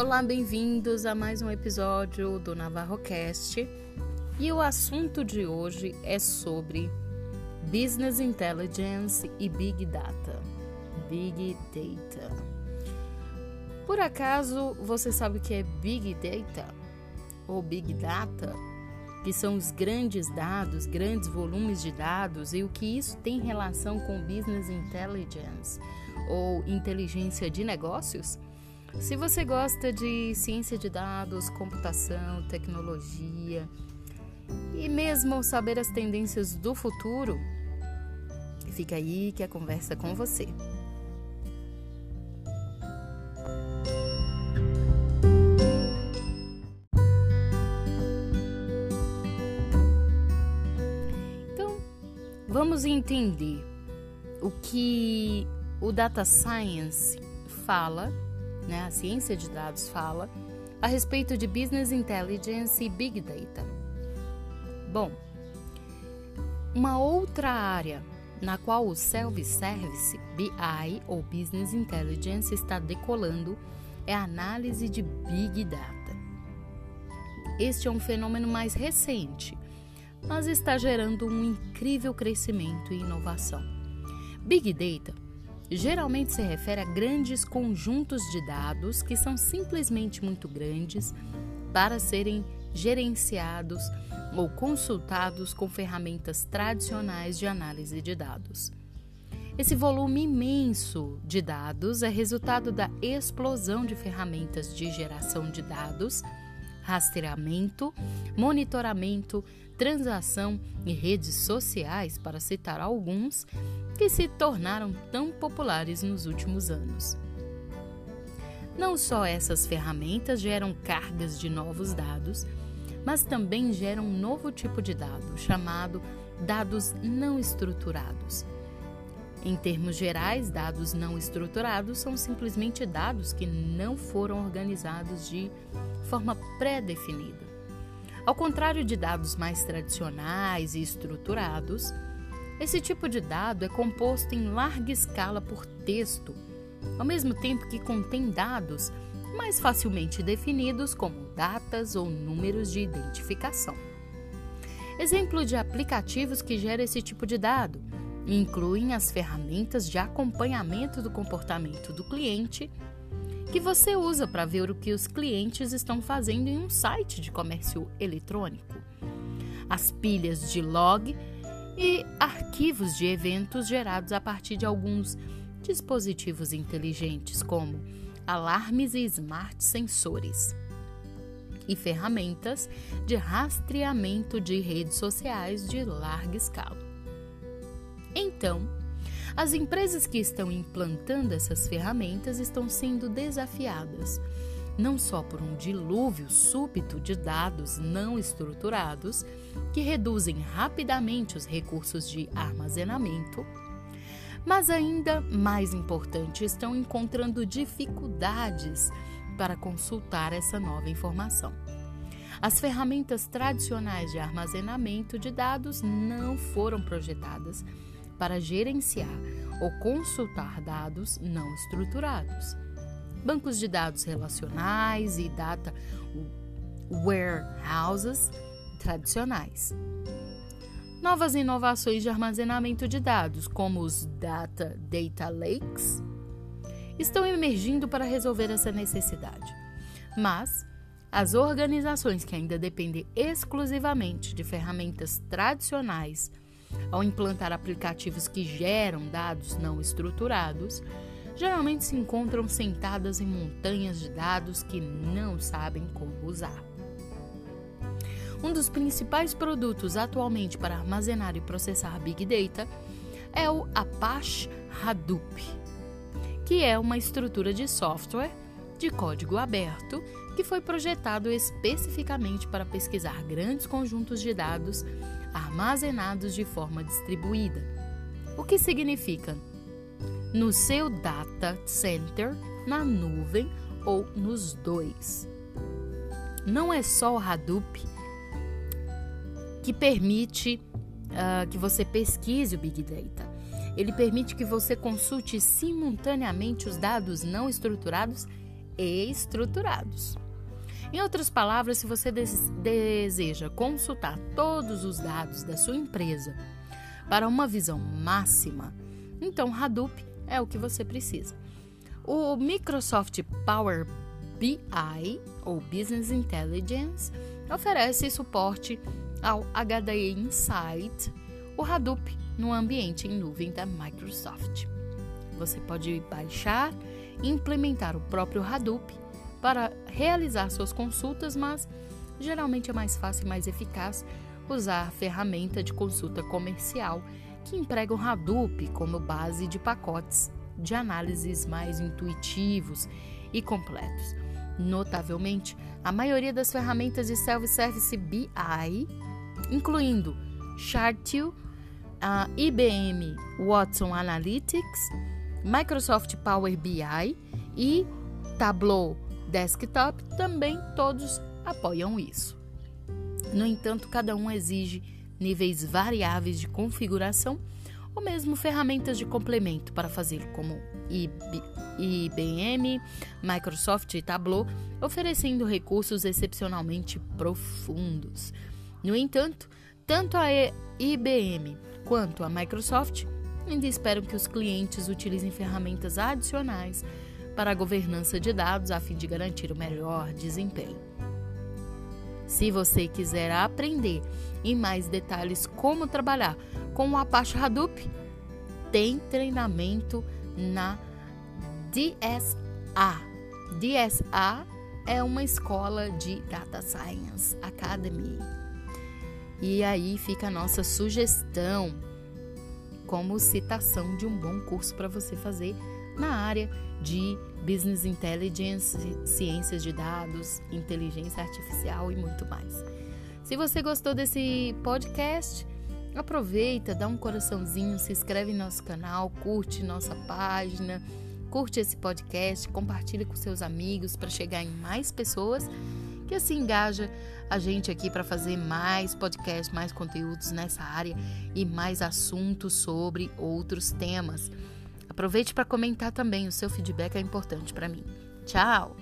Olá, bem-vindos a mais um episódio do NavarroCast. E o assunto de hoje é sobre Business Intelligence e Big Data. Big Data. Por acaso você sabe o que é Big Data ou Big Data? Que são os grandes dados, grandes volumes de dados e o que isso tem relação com Business Intelligence ou inteligência de negócios? Se você gosta de ciência de dados, computação, tecnologia e mesmo saber as tendências do futuro, fica aí que a conversa é com você. Então, vamos entender o que o data science fala né, a ciência de dados fala, a respeito de Business Intelligence e Big Data. Bom, uma outra área na qual o Self-Service, BI ou Business Intelligence está decolando é a análise de Big Data. Este é um fenômeno mais recente, mas está gerando um incrível crescimento e inovação. Big Data geralmente se refere a grandes conjuntos de dados que são simplesmente muito grandes para serem gerenciados ou consultados com ferramentas tradicionais de análise de dados. Esse volume imenso de dados é resultado da explosão de ferramentas de geração de dados, rastreamento, monitoramento, transação e redes sociais, para citar alguns, que se tornaram tão populares nos últimos anos. Não só essas ferramentas geram cargas de novos dados, mas também geram um novo tipo de dado, chamado dados não estruturados. Em termos gerais, dados não estruturados são simplesmente dados que não foram organizados de forma pré-definida. Ao contrário de dados mais tradicionais e estruturados, esse tipo de dado é composto em larga escala por texto, ao mesmo tempo que contém dados mais facilmente definidos como datas ou números de identificação. Exemplo de aplicativos que geram esse tipo de dado incluem as ferramentas de acompanhamento do comportamento do cliente que você usa para ver o que os clientes estão fazendo em um site de comércio eletrônico, as pilhas de log e arquivos de eventos gerados a partir de alguns dispositivos inteligentes, como alarmes e smart sensores, e ferramentas de rastreamento de redes sociais de larga escala. Então, as empresas que estão implantando essas ferramentas estão sendo desafiadas não só por um dilúvio súbito de dados não estruturados que reduzem rapidamente os recursos de armazenamento, mas ainda mais importante, estão encontrando dificuldades para consultar essa nova informação. As ferramentas tradicionais de armazenamento de dados não foram projetadas para gerenciar ou consultar dados não estruturados bancos de dados relacionais e data warehouses tradicionais. Novas inovações de armazenamento de dados, como os Data Data Lakes, estão emergindo para resolver essa necessidade. Mas as organizações que ainda dependem exclusivamente de ferramentas tradicionais ao implantar aplicativos que geram dados não estruturados geralmente se encontram sentadas em montanhas de dados que não sabem como usar. Um dos principais produtos atualmente para armazenar e processar Big Data é o Apache Hadoop, que é uma estrutura de software de código aberto que foi projetado especificamente para pesquisar grandes conjuntos de dados armazenados de forma distribuída. O que significa no seu data center, na nuvem ou nos dois. Não é só o Hadoop que permite uh, que você pesquise o Big Data. Ele permite que você consulte simultaneamente os dados não estruturados estruturados. Em outras palavras, se você deseja consultar todos os dados da sua empresa para uma visão máxima, então Hadoop é o que você precisa. O Microsoft Power BI, ou Business Intelligence, oferece suporte ao HDE Insight, o Hadoop, no ambiente em nuvem da Microsoft. Você pode baixar implementar o próprio Hadoop para realizar suas consultas, mas geralmente é mais fácil e mais eficaz usar a ferramenta de consulta comercial que emprega o Hadoop como base de pacotes de análises mais intuitivos e completos. Notavelmente, a maioria das ferramentas de self-service BI, incluindo Chartio, a IBM Watson Analytics, Microsoft Power BI e Tableau Desktop, também todos apoiam isso. No entanto, cada um exige níveis variáveis de configuração ou mesmo ferramentas de complemento para fazer como IBM, Microsoft e Tableau, oferecendo recursos excepcionalmente profundos. No entanto, tanto a IBM quanto a Microsoft ainda esperam que os clientes utilizem ferramentas adicionais para a governança de dados a fim de garantir o melhor desempenho. Se você quiser aprender em mais detalhes como trabalhar com o Apache Hadoop, tem treinamento na DSA. DSA é uma escola de Data Science Academy. E aí fica a nossa sugestão como citação de um bom curso para você fazer na área de Business Intelligence, ciências de dados, inteligência artificial e muito mais. Se você gostou desse podcast, aproveita, dá um coraçãozinho, se inscreve em nosso canal, curte nossa página, curte esse podcast, compartilha com seus amigos para chegar em mais pessoas, que assim engaja a gente aqui para fazer mais podcasts, mais conteúdos nessa área e mais assuntos sobre outros temas. Aproveite para comentar também, o seu feedback é importante para mim. Tchau!